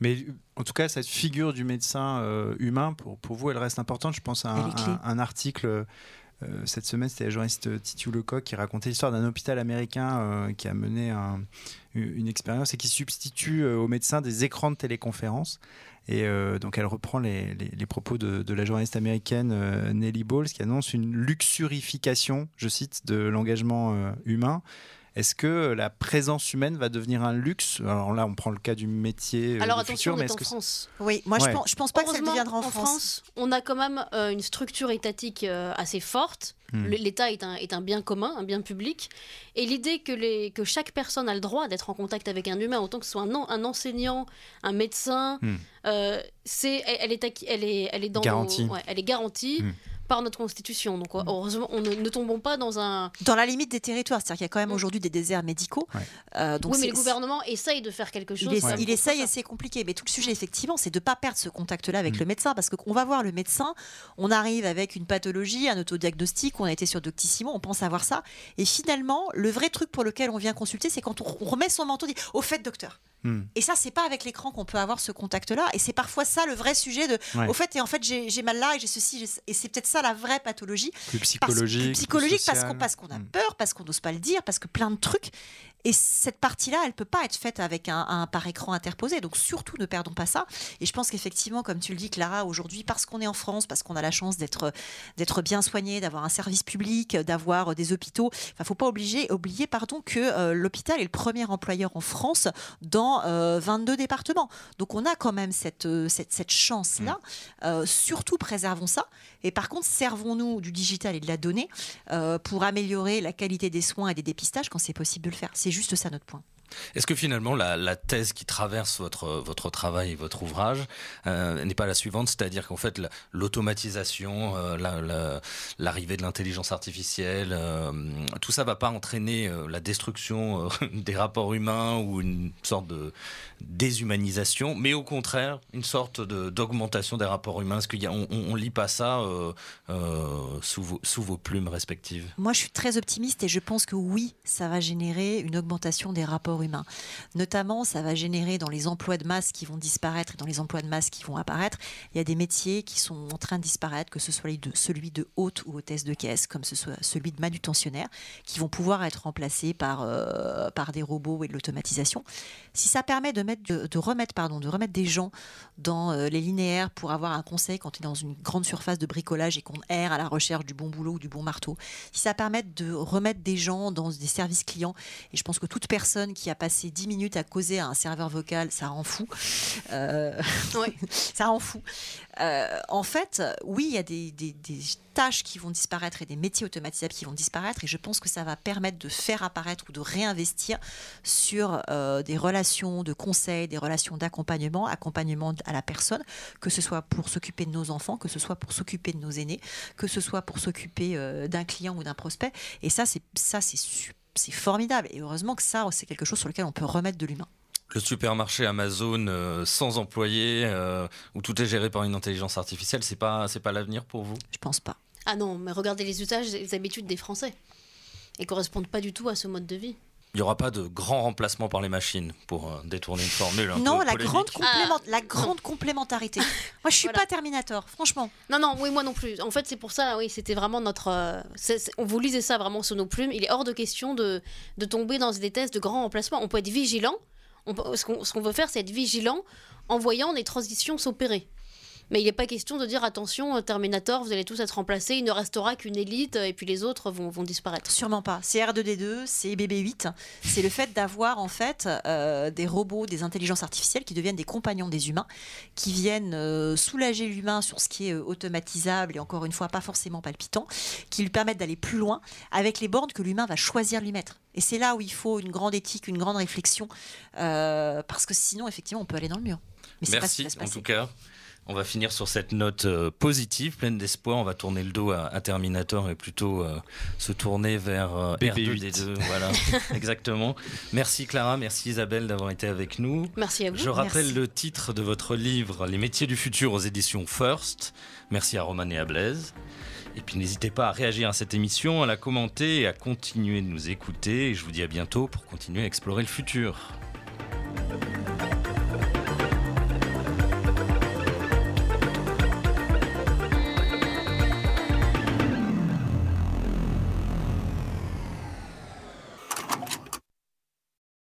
Mais en tout cas, cette figure du médecin euh, humain, pour, pour vous, elle reste importante. Je pense à un, article cette semaine, c'était la journaliste Titu Lecoq qui racontait l'histoire d'un hôpital américain qui a mené une expérience et qui substitue aux médecins des écrans de téléconférence. Et donc elle reprend les, propos de, la journaliste américaine Nelly Bowles qui annonce une luxurification, je cite, de l'engagement humain. Est-ce que la présence humaine va devenir un luxe? Alors là, on prend le cas du métier. Euh, Alors attention, on est, en France. Oui, moi je, pense, je pense pas que ça deviendra en, France. France. On a quand même euh, une structure étatique euh, assez forte. Hmm. L'État est un, est un, bien commun, un bien public. Et l'idée que, les, que chaque personne a le droit d'être en contact avec un humain, autant que ce soit un, un enseignant, un médecin, hmm. c'est, elle, est, elle, est, elle est dans garantie. elle est garantie. Hmm par notre constitution. Donc mm. heureusement, on ne, tombons pas dans un... Dans la limite des territoires, c'est-à-dire qu'il y a quand même mm. aujourd'hui des déserts médicaux. Euh, donc oui, mais le gouvernement essaye de faire quelque chose. Il, essaye et c'est compliqué. Mais tout le sujet, effectivement, c'est de ne pas perdre ce contact-là avec mm. le médecin, parce qu'on va voir le médecin, on arrive avec une pathologie, un autodiagnostic, on a été sur Doctissimo, on pense avoir ça. Et finalement, le vrai truc pour lequel on vient consulter, c'est quand on remet son manteau, dit, au fait, docteur, Hmm. Et ça, c'est pas avec l'écran qu'on peut avoir ce contact-là. Et c'est parfois ça le vrai sujet de. Au fait, et en fait, j'ai mal là et j'ai ceci. Et c'est peut-être ça la vraie pathologie. Plus psychologique. Parce, psychologique parce qu'on parce qu'on a hmm. peur, parce qu'on n'ose pas le dire, parce que plein de trucs. Et cette partie-là, elle peut pas être faite avec un, par écran interposé. Donc surtout, ne perdons pas ça. Et je pense qu'effectivement, comme tu le dis, Clara, aujourd'hui, parce qu'on est en France, parce qu'on a la chance d'être bien soigné, d'avoir un service public, d'avoir des hôpitaux. Enfin, faut pas oublier, oublier pardon, que euh, l'hôpital est le premier employeur en France dans 22 euh, départements. Donc on a quand même cette, euh, cette, cette chance-là. Mmh. surtout, préservons ça. Et par contre, servons-nous du digital et de la donnée pour améliorer la qualité des soins et des dépistages quand c'est possible de le faire. C'est juste ça notre point. Est-ce que finalement la, thèse qui traverse votre, votre travail et votre ouvrage euh, n'est pas la suivante, c'est-à-dire qu'en fait l'automatisation, euh, l'arrivée de l'intelligence artificielle, euh, tout ça va pas entraîner la destruction des rapports humains ou une sorte de déshumanisation, mais au contraire une sorte d'augmentation des rapports humains? Est-ce qu'on on, lit pas ça sous vos, sous, vos, plumes respectives? Moi je suis très optimiste et je pense que oui, ça va générer une augmentation des rapports humain. Notamment, ça va générer dans les emplois de masse qui vont disparaître et dans les emplois de masse qui vont apparaître, il y a des métiers qui sont en train de disparaître, que ce soit celui de hôte ou hôtesse de caisse, comme ce soit celui de manutentionnaire, qui vont pouvoir être remplacés par, euh, par des robots et de l'automatisation. Si ça permet de, mettre, de, remettre, pardon, de remettre des gens dans euh, les linéaires pour avoir un conseil quand tu es dans une grande surface de bricolage et qu'on erre à la recherche du bon boulot ou du bon marteau, si ça permet de remettre des gens dans des services clients, et je pense que toute personne qui a passé 10 minutes à causer à un serveur vocal, ça rend fou. Euh, ça rend fou. Euh, en fait, oui, il y a des, tâches qui vont disparaître et des métiers automatisables qui vont disparaître, et je pense que ça va permettre de faire apparaître ou de réinvestir sur euh, des relations de conseil, des relations d'accompagnement, accompagnement à la personne, que ce soit pour s'occuper de nos enfants, que ce soit pour s'occuper de nos aînés, que ce soit pour s'occuper d'un client ou d'un prospect. Et ça, c'est ça, c'est super c'est formidable. Et heureusement que ça, c'est quelque chose sur lequel on peut remettre de l'humain. Le supermarché Amazon euh, sans employés, euh, où tout est géré par une intelligence artificielle, c'est pas, c'est pas l'avenir pour vous? Je pense pas. Ah non, mais regardez les usages et les habitudes des Français. Ils correspondent pas du tout à ce mode de vie. Il n'y aura pas de grand remplacement par les machines pour euh, détourner une formule. non, la, grande ah. la grande complémentarité. Moi, je suis pas Terminator, franchement. Non, non, oui, moi non plus. En fait, c'est pour ça, oui, c'était vraiment notre. Euh, on vous lisait ça vraiment sur nos plumes. Il est hors de question de, de tomber dans des tests de grand remplacement. On peut être vigilant. On ce qu'on veut faire, c'est être vigilant en voyant les transitions s'opérer. Mais il n'est pas question de dire attention, euh, Terminator, vous allez tous être remplacés, il ne restera qu'une élite et puis les autres vont, disparaître. Sûrement pas. C'est R2D2, c'est BB8. C'est le fait d'avoir en fait euh, des robots, des intelligences artificielles qui deviennent des compagnons des humains, qui viennent euh, soulager l'humain sur ce qui est automatisable et encore une fois pas forcément palpitant, qui lui permettent d'aller plus loin avec les bornes que l'humain va choisir lui mettre. Et c'est là où il faut une grande éthique, une grande réflexion, parce que sinon effectivement on peut aller dans le mur. Mais Merci en tout cas. On va finir sur cette note euh, positive, pleine d'espoir. On va tourner le dos à, Terminator et plutôt euh, se tourner vers euh, R2D2. Voilà, exactement. Merci Clara, merci Isabelle d'avoir été avec nous. Merci à vous. Je rappelle le titre de votre livre, Les métiers du futur aux éditions First. Merci à Roman et à Blaise. Et puis n'hésitez pas à réagir à cette émission, à la commenter et à continuer de nous écouter. Et je vous dis à bientôt pour continuer à explorer le futur.